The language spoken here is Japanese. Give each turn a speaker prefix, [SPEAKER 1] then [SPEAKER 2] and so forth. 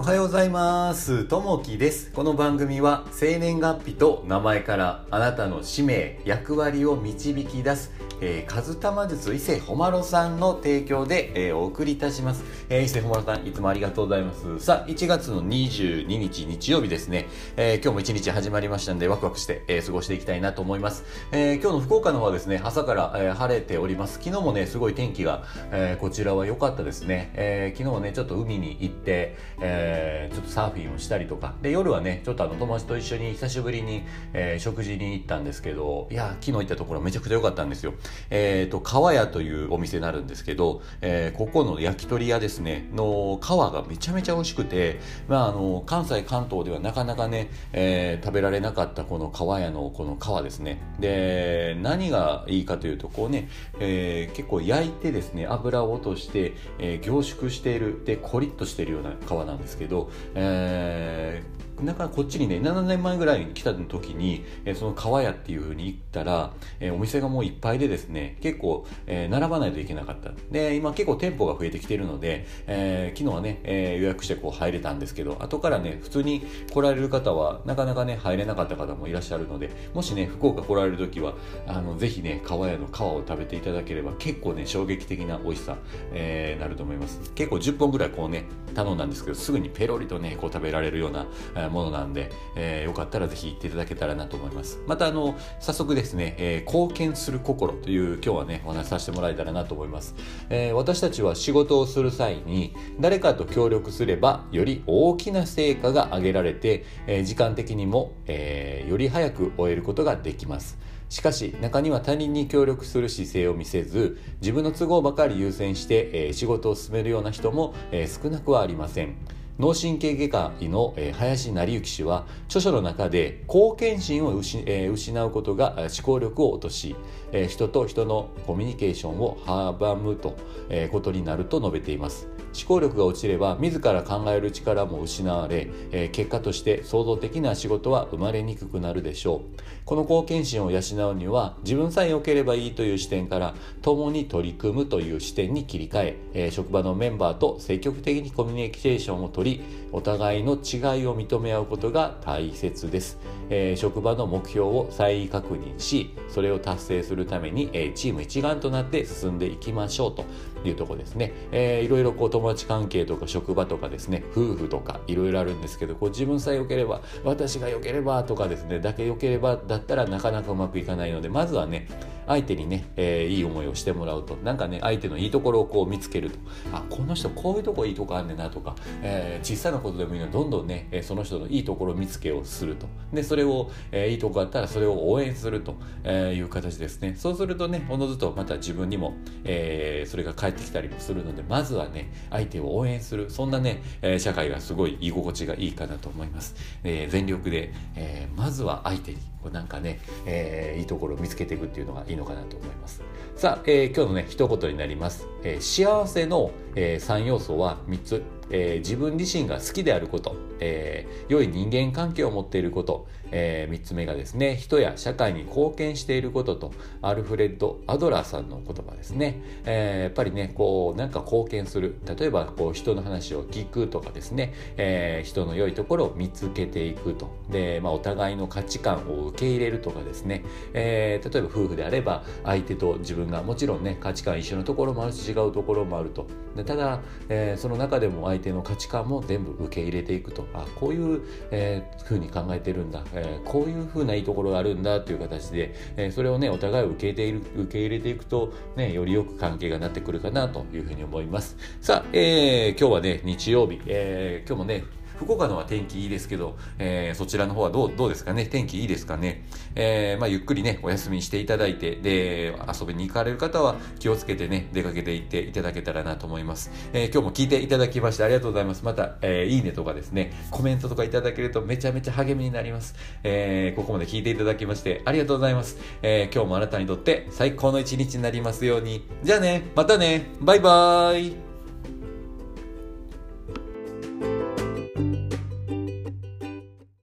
[SPEAKER 1] おはようございます。ともきです。この番組は生年月日と名前からあなたの使命、役割を導き出す、えー、カズタマ術伊勢ほまろさんの提供で、えーお送りいたします。えー伊勢ほまろさん、いつもありがとうございます。さあ、1月の22日日曜日ですね。えー今日も1日始まりましたんで、ワクワクして、えー過ごしていきたいなと思います。えー今日の福岡の方はですね、朝から、えー晴れております。昨日もね、すごい天気が、えーこちらは良かったですね。えー昨日はね、ちょっと海に行って、えーちょっとサーフィンをしたりとか、で、夜はね、ちょっとあの友達と一緒に久しぶりに、えー食事に行ったんですけど、いや、昨日行ったところめちゃくちゃ良かったんですよ。えっ、と、川屋というお店になるんですけど、えーここの焼き鳥屋ですね、の皮がめちゃめちゃ美味しくて、まあ、あの、関西、関東ではなかなかね、えー食べられなかったこの川屋のこの皮ですね。で、何がいいかというと、こうね、えー結構焼いてですね、油を落として、えー凝縮している、で、コリッとしているような皮なんですけど、えーなんかこっちにね7年前ぐらいに来た時に、えーその川屋っていう風に行ったら、えーお店がもういっぱいでですね結構、えー並ばないといけなかった。で今結構店舗が増えてきてるので、えー昨日はね、えー予約してこう入れたんですけど後からね普通に来られる方はなかなかね入れなかった方もいらっしゃるのでもしね福岡来られる時はあのぜひね川屋の皮を食べていただければ結構ね衝撃的な美味しさ、えーなると思います。結構10本ぐらいこうね頼んだんですけどすぐにペロリとねこう食べられるような、ものなんで、えーよかったらぜひ行っていただけたらなと思います。またあの早速ですね、えー貢献する心という今日はねお話しさせてもらえたらなと思います、えー私たちは仕事をする際に誰かと協力すればより大きな成果が上げられて、え時間的にも、えより早く終えることができます。しかし中には他人に協力する姿勢を見せず自分の都合ばかり優先して、えー仕事を進めるような人も、えー少なくはありません。脳神経外科医の、林成幸氏は著書の中で貢献心を失,、うことが思考力を落とし、え人と人のコミュニケーションを阻むと、えーことになると述べています。思考力が落ちれば自ら考える力も失われ、えー結果として創造的な仕事は生まれにくくなるでしょう。この貢献心を養うには自分さえ良ければいいという視点から共に取り組むという視点に切り替ええー職場のメンバーと積極的にコミュニケーションを取りお互いの違いを認め合うことが大切です、えー職場の目標を再確認しそれを達成するために、えチーム一丸となって進んでいきましょうというところですね、えーいろいろこう友達関係とか職場とかですね夫婦とかいろいろあるんですけどこう自分さえ良ければ私が良ければとかですねだけ良ければだったらなかなかうまくいかないのでまずはね相手にね、えーいい思いをしてもらうと。なんかね相手のいいところをこう見つけると。あこの人こういうとこいいとこあんねんなとか、えー小さなことでもいいのでどんどんね、えその人のいいところを見つけをすると。でそれを、えーいいとこあったらそれを応援するとえいう形ですね。そうするとねおのずとまた自分にも、えーそれが返ってきたりもするのでまずはね相手を応援するそんなね、えー社会がすごい居心地がいいかなと思います、えー全力で、えーまずは相手にこうなんかね、えーいいところを見つけていくっていうのがいいのかなと思います。さあ、えー今日のね一言になります、えー幸せの、え3要素は3つ。えー自分自身が好きであること、えー良い人間関係を持っていること、え3つ目がですね人や社会に貢献していることとアルフレッド・アドラーさんの言葉ですね、えーやっぱりねこうなんか貢献する。例えばこう人の話を聞くとかですね、えー人の良いところを見つけていくと。で、まあ、お互いの価値観を受け入れるとかですね、えー例えば夫婦であれば相手と自分がもちろんね価値観一緒のところもあるし違うところもあると。でただ、えーその中でも相相手の価値観も全部受け入れていくと。あこういう、えーふうに考えてるんだ、えーこういうふうないいところがあるんだという形で、えーそれをねお互い受け入れる受け入れていくと、ね、よりよく関係がなってくるかなというふうに思います。さあ、えー今日はね日曜日、えー今日もね福岡のは天気いいですけど、えーそちらの方はどうどうですかね？天気いいですかね、えーまあ、ゆっくりねお休みしていただいてで遊びに行かれる方は気をつけてね出かけていっていただけたらなと思います、えー今日も聞いていただきましてありがとうございます。また、えーいいねとかですねコメントとかいただけるとめちゃめちゃ励みになります、えーここまで聞いていただきましてありがとうございます、えー今日もあなたにとって最高の一日になりますように。じゃあねまたね。バイバーイ。